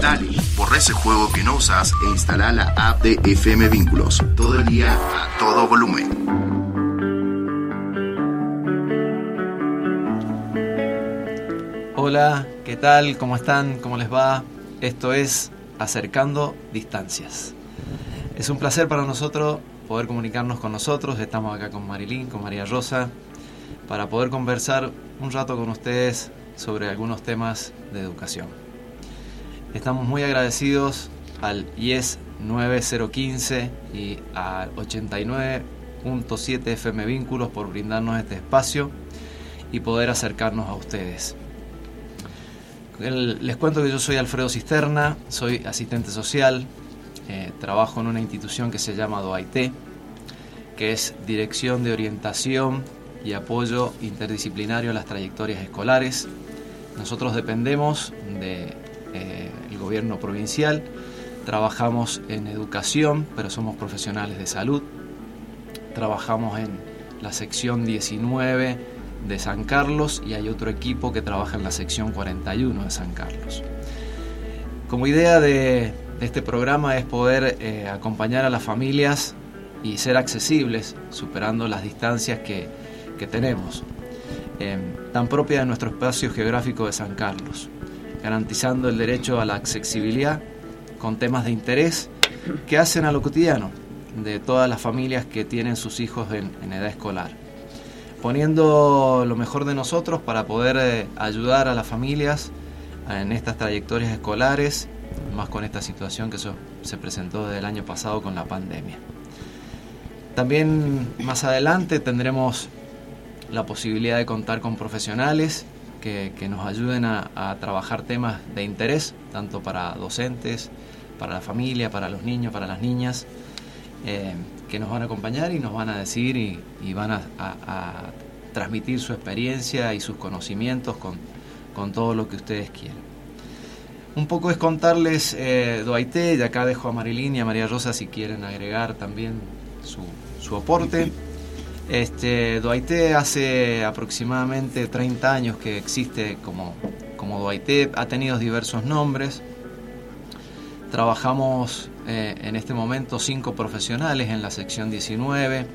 Dale, borra ese juego que no usas e instala la app de FM Vínculos. Todo el día, a todo volumen. Hola, ¿qué tal? ¿Cómo están? ¿Cómo les va? Esto es Acercando Distancias. Es un placer para nosotros poder comunicarnos con nosotros. Estamos acá con Marilyn, con María Rosa, para poder conversar un rato con ustedes sobre algunos temas de educación. Estamos muy agradecidos al IES 9015 y al 89.7 FM Vínculos por brindarnos este espacio y poder acercarnos a ustedes. les cuento que yo soy Alfredo Cisterna, soy asistente social, eh, trabajo en una institución que se llama DOAIT, que es Dirección de Orientación y Apoyo Interdisciplinario a las Trayectorias Escolares. Nosotros dependemos de, eh, gobierno provincial, trabajamos en educación, pero somos profesionales de salud, trabajamos en la sección 19 de San Carlos y hay otro equipo que trabaja en la sección 41 de San Carlos. Como idea de, este programa es poder eh, acompañar a las familias y ser accesibles, superando las distancias que, tenemos, eh, tan propia de nuestro espacio geográfico de San Carlos, garantizando el derecho a la accesibilidad con temas de interés que hacen a lo cotidiano de todas las familias que tienen sus hijos en, edad escolar, poniendo lo mejor de nosotros para poder eh, ayudar a las familias en estas trayectorias escolares más con esta situación que se presentó desde el año pasado con la pandemia. También más adelante tendremos la posibilidad de contar con profesionales que, nos ayuden a, trabajar temas de interés, tanto para docentes, para la familia, para los niños, para las niñas, eh, que nos van a acompañar y nos van a decir y, van a, transmitir su experiencia y sus conocimientos con, todo lo que ustedes quieran. Un poco es contarles eh, Doaité, y acá dejo a Marilyn y a María Rosa si quieren agregar también su, su aporte. Este, Doaité hace aproximadamente 30 años que existe como, como ha tenido diversos nombres. Trabajamos eh, en este momento cinco profesionales en la sección 19.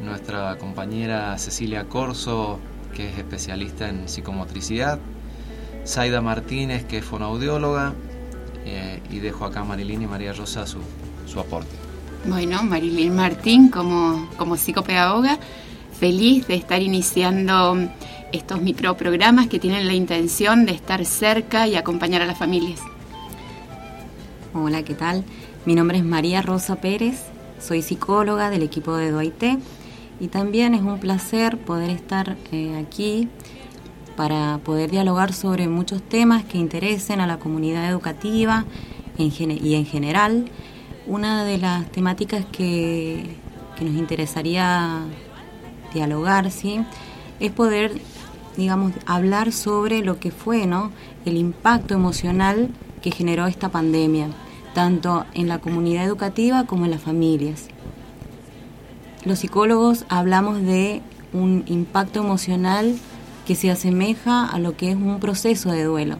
Nuestra compañera Cecilia Corso, que es especialista en psicomotricidad, Zaida Martínez, que es fonoaudióloga, eh, y dejo acá a y María Rosa su, su aporte. Bueno, Marilyn Martín como, como psicopedagoga, feliz de estar iniciando estos microprogramas que tienen la intención de estar cerca y acompañar a las familias. Hola, ¿qué tal? Mi nombre es María Rosa Pérez, soy psicóloga del equipo de Doaité y también es un placer poder estar eh, aquí para poder dialogar sobre muchos temas que interesen a la comunidad educativa y en general. Una de las temáticas que, nos interesaría dialogar, ¿sí? es poder, digamos, hablar sobre lo que fue ¿no? el impacto emocional que generó esta pandemia, tanto en la comunidad educativa como en las familias. Los psicólogos hablamos de un impacto emocional que se asemeja a lo que es un proceso de duelo.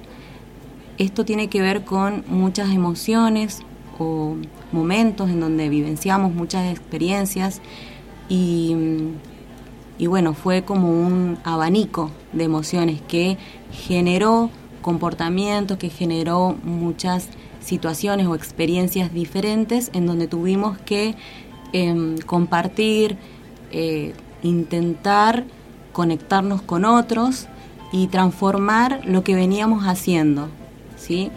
Esto tiene que ver con muchas emociones o momentos en donde vivenciamos muchas experiencias y, y bueno, fue como un abanico de emociones que generó comportamientos, que generó muchas situaciones o experiencias diferentes en donde tuvimos que em, compartir, eh, intentar conectarnos con otros y transformar lo que veníamos haciendo. ¿sí?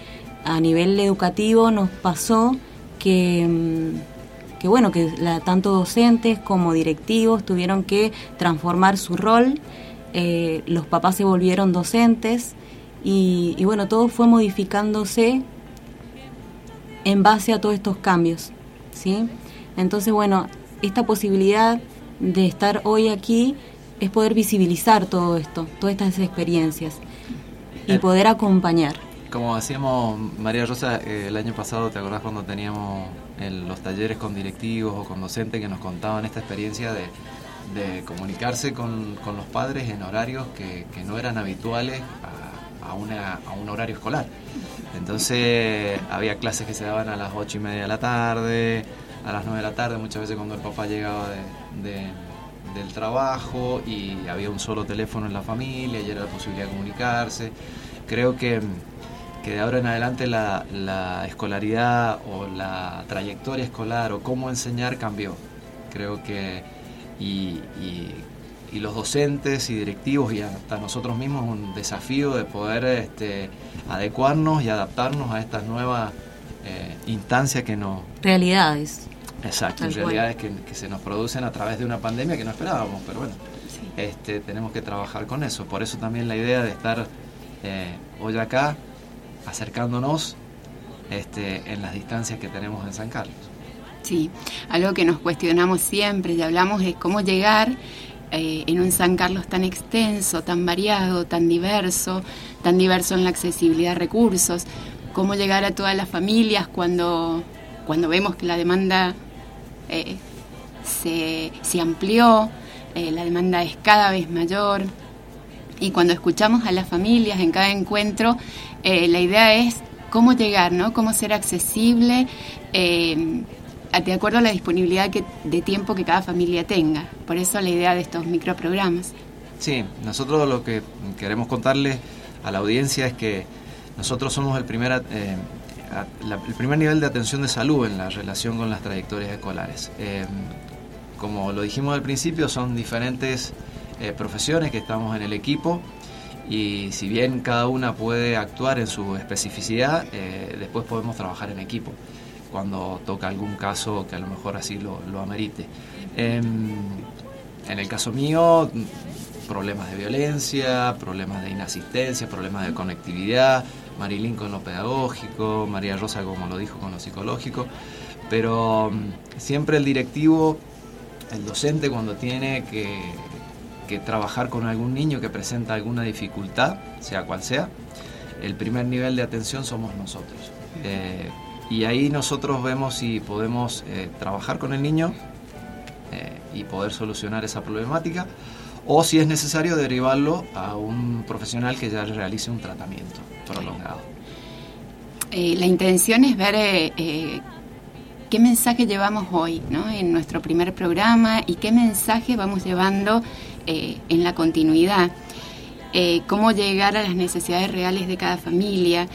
A nivel educativo nos pasó que, mm, que bueno, que tanto docentes como directivos tuvieron que transformar su rol, eh, los papás se volvieron docentes y, y bueno, todo fue modificándose en base a todos estos cambios. ¿sí? Entonces, bueno, esta posibilidad de estar hoy aquí es poder visibilizar todo esto, todas estas experiencias y eh, poder acompañar. Como hacíamos María Rosa eh, el año pasado, ¿te acordás cuando teníamos los talleres con directivos o con docentes que nos contaban esta experiencia de, comunicarse con, los padres en horarios que, no eran habituales a, a, un horario escolar. Entonces había clases que se daban a las ocho y media de la tarde, a las 9 de la tarde, muchas veces cuando el papá llegaba del trabajo y había un solo teléfono en la familia y era la posibilidad de comunicarse. Creo que, de ahora en adelante la, escolaridad o la trayectoria escolar o cómo enseñar cambió. Creo que y, los docentes y directivos y hasta nosotros mismos un desafío de poder este, adecuarnos y adaptarnos a estas nuevas eh, instancias que nos... Realidades. Exacto, realidades que, se nos producen a través de una pandemia que no esperábamos, pero bueno, este, tenemos que trabajar con eso. Por eso también la idea de estar eh, hoy acá, acercándonos este, en las distancias que tenemos en San Carlos. Sí, algo que nos cuestionamos siempre y hablamos es cómo llegar eh, en un San Carlos tan extenso, tan variado, tan diverso, tan diverso en la accesibilidad a recursos, cómo llegar a todas las familias cuando, cuando vemos que la demanda eh, se, se, amplió, eh, la demanda es cada vez mayor. Y cuando escuchamos a las familias en cada encuentro, la idea es cómo llegar, ¿no? Cómo ser accesible de acuerdo a la disponibilidad de tiempo que cada familia tenga. Por eso la idea de estos microprogramas. Sí, nosotros lo que queremos contarle a la audiencia es que nosotros somos el primer, eh, el primer nivel de atención de salud en la relación con las trayectorias escolares. Eh, como lo dijimos al principio, son diferentes eh, profesiones que estamos en el equipo y si bien cada una puede actuar en su especificidad, después podemos trabajar en equipo cuando toca algún caso que a lo mejor así lo, amerite. Em, en el caso mío, problemas de violencia, problemas de inasistencia, problemas de conectividad, Marilyn con lo pedagógico, María Rosa, como lo dijo, con lo psicológico, pero mm, siempre el directivo, el docente, cuando tiene que, trabajar con algún niño que presenta alguna dificultad, sea cual sea, el primer nivel de atención somos nosotros. Eh, y ahí nosotros vemos si podemos eh, trabajar con el niño eh, y poder solucionar esa problemática o si es necesario derivarlo a un profesional que ya realice un tratamiento prolongado. La intención es ver qué mensaje llevamos hoy ¿no? en nuestro primer programa y qué mensaje vamos llevando en la continuidad. cómo llegar a las necesidades reales de cada familia,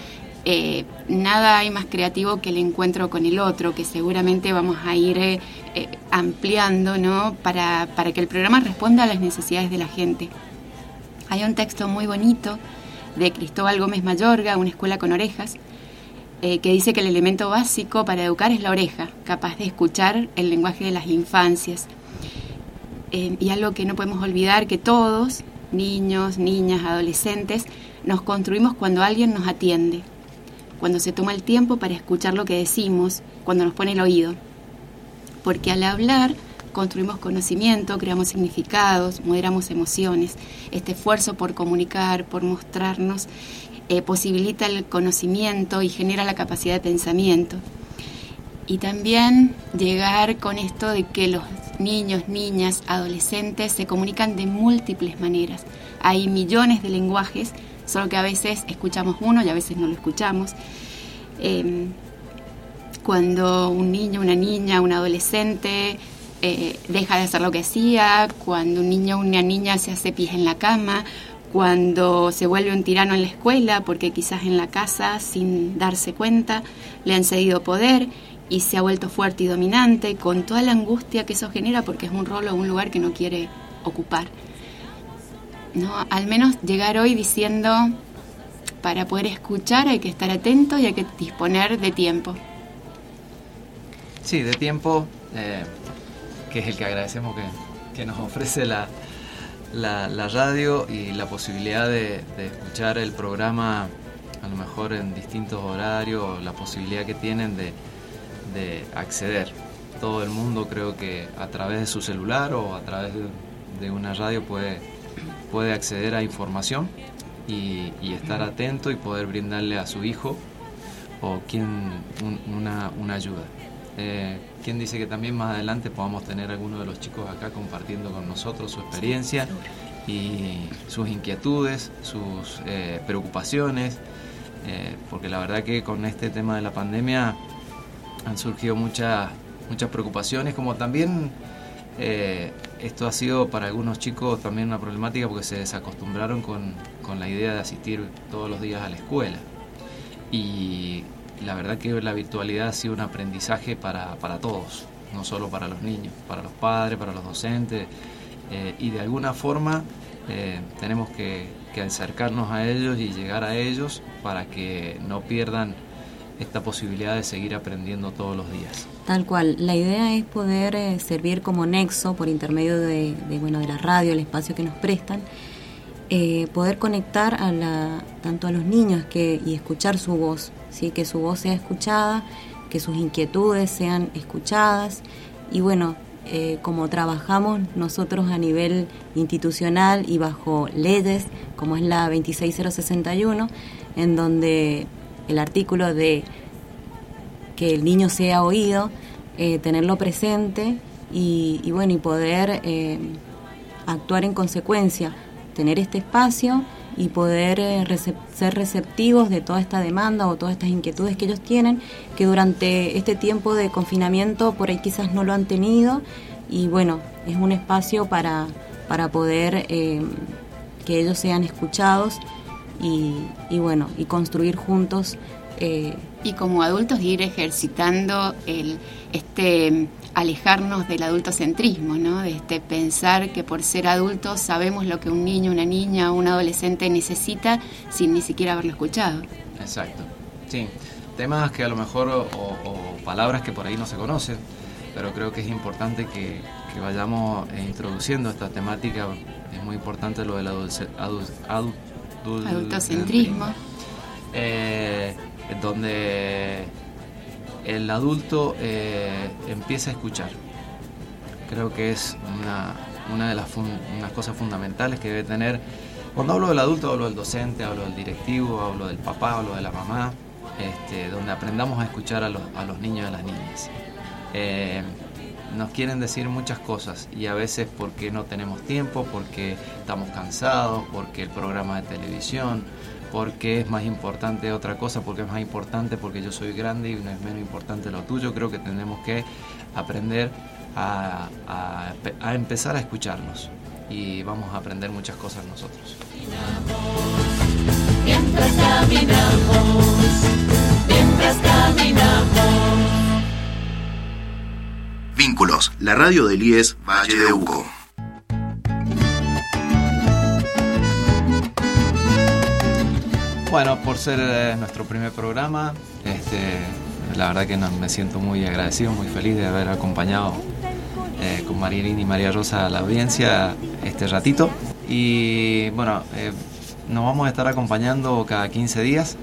eh, nada hay más creativo que el encuentro con el otro, que seguramente vamos a ir eh, eh, ampliando ¿no? para, para que el programa responda a las necesidades de la gente. Hay un texto muy bonito de Cristóbal Gómez Mayorga, Una escuela con orejas, que dice que el elemento básico para educar es la oreja, capaz de escuchar el lenguaje de las infancias. Y algo que no podemos olvidar, que todos, niños, niñas, adolescentes, nos construimos cuando alguien nos atiende, cuando se toma el tiempo para escuchar lo que decimos, cuando nos pone el oído. Porque al hablar construimos conocimiento, creamos significados, moderamos emociones. Este esfuerzo por comunicar, por mostrarnos, eh, posibilita el conocimiento y genera la capacidad de pensamiento. Y también llegar con esto de que los niños, niñas, adolescentes se comunican de múltiples maneras. Hay millones de lenguajes solo que a veces escuchamos uno y a veces no lo escuchamos. Em, cuando un niño, una niña, un adolescente eh, deja de hacer lo que hacía, cuando un niño o una niña se hace pies en la cama, cuando se vuelve un tirano en la escuela porque quizás en la casa, sin darse cuenta, le han cedido poder y se ha vuelto fuerte y dominante, con toda la angustia que eso genera porque es un rol o un lugar que no quiere ocupar. ¿no? Al menos llegar hoy diciendo, para poder escuchar hay que estar atento y hay que disponer de tiempo. Sí, de tiempo, eh, que es el que agradecemos que, nos ofrece la, la, radio y la posibilidad de, escuchar el programa a lo mejor en distintos horarios, la posibilidad que tienen de, de acceder. Todo el mundo creo que a través de su celular o a través de una radio puede puede acceder a información y, estar atento y poder brindarle a su hijo o quien una, ayuda. Eh, ¿Quién dice que también más adelante podamos tener alguno de los chicos acá compartiendo con nosotros su experiencia y sus inquietudes, sus eh, preocupaciones, eh, porque la verdad que con este tema de la pandemia han surgido muchas, muchas preocupaciones, como también eh, esto ha sido para algunos chicos también una problemática porque se desacostumbraron con, con la idea de asistir todos los días a la escuela. Y la verdad que la virtualidad ha sido un aprendizaje para, para todos, no solo para los niños, para los padres, para los docentes, eh, y de alguna forma eh, tenemos que, acercarnos a ellos y llegar a ellos para que no pierdan esta posibilidad de seguir aprendiendo todos los días. Tal cual, la idea es poder eh, servir como nexo por intermedio de, bueno, de la radio, el espacio que nos prestan, poder conectar a la, tanto a los niños que, y escuchar su voz, ¿sí? que su voz sea escuchada, que sus inquietudes sean escuchadas y bueno, eh, como trabajamos nosotros a nivel institucional y bajo leyes, como es la 26061, en donde el artículo de que el niño sea oído, eh, tenerlo presente y, bueno, y poder eh, actuar en consecuencia, tener este espacio y poder ser receptivos de toda esta demanda o todas estas inquietudes que ellos tienen, que durante este tiempo de confinamiento por ahí quizás no lo han tenido y bueno, es un espacio para, para poder eh, que ellos sean escuchados y, y, bueno, y construir juntos. Eh, y como adultos ir ejercitando el, este alejarnos del adultocentrismo, ¿no? de este pensar que por ser adultos sabemos lo que un niño, una niña o un adolescente necesita sin ni siquiera haberlo escuchado. Exacto, sí. Temas que a lo mejor, o, palabras que por ahí no se conocen, pero creo que es importante que, vayamos eh, introduciendo esta temática. Es muy importante lo del adultocentrismo. Eh, donde el adulto eh, empieza a escuchar. Creo que es una, de las cosas fundamentales que debe tener. Cuando hablo del adulto, hablo del docente, hablo del directivo, hablo del papá, hablo de la mamá, este, donde aprendamos a escuchar a los, niños y a las niñas. Eh, nos quieren decir muchas cosas y a veces porque no tenemos tiempo, porque estamos cansados, porque el programa de televisión, porque es más importante otra cosa, porque es más importante porque yo soy grande y no es menos importante lo tuyo. Creo que tenemos que aprender a, empezar a escucharnos y vamos a aprender muchas cosas nosotros. Mientras caminamos, mientras caminamos. Vínculos, la radio del IES Valle de Uco. Bueno, por ser eh, nuestro primer programa, este, la verdad que me siento muy agradecido, muy feliz de haber acompañado eh, con Marilyn y María Rosa a la audiencia este ratito. Y bueno, eh, nos vamos a estar acompañando cada 15 días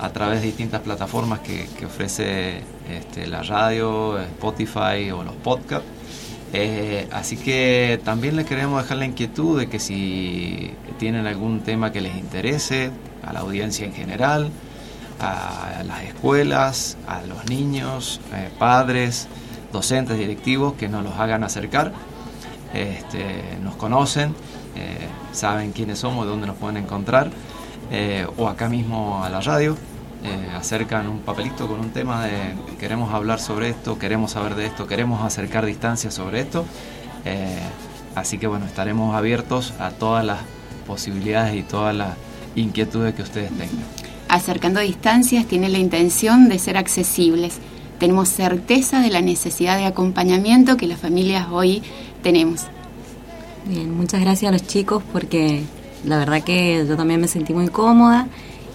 a través de distintas plataformas que, ofrece este, la radio, Spotify o los podcasts. así que también les queremos dejar la inquietud de que si tienen algún tema que les interese, a la audiencia en general, a las escuelas, a los niños, eh, padres, docentes, directivos que nos los hagan acercar. Este, nos conocen, eh, saben quiénes somos, dónde nos pueden encontrar, eh, o acá mismo a la radio. acercan un papelito con un tema de queremos hablar sobre esto, queremos saber de esto, queremos acercar distancias sobre esto. así que bueno, estaremos abiertos a todas las posibilidades y todas las inquietudes que ustedes tengan. Acercando distancias tiene la intención de ser accesibles. Tenemos certeza de la necesidad de acompañamiento que las familias hoy tenemos. Bien, muchas gracias a los chicos porque la verdad que yo también me sentí muy cómoda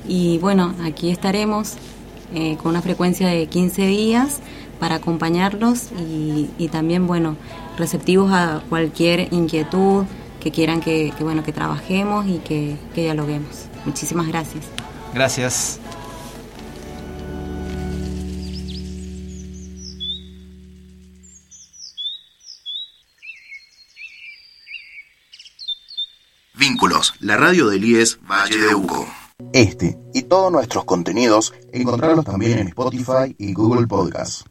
y bueno, aquí estaremos eh, con una frecuencia de 15 días para acompañarlos y, también bueno, receptivos a cualquier inquietud que quieran que, bueno, que trabajemos y que, que dialoguemos. Muchísimas gracias. Gracias. La radio del IES Valle de Uco. Este y todos nuestros contenidos encontrarlos también en Spotify y Google Podcasts.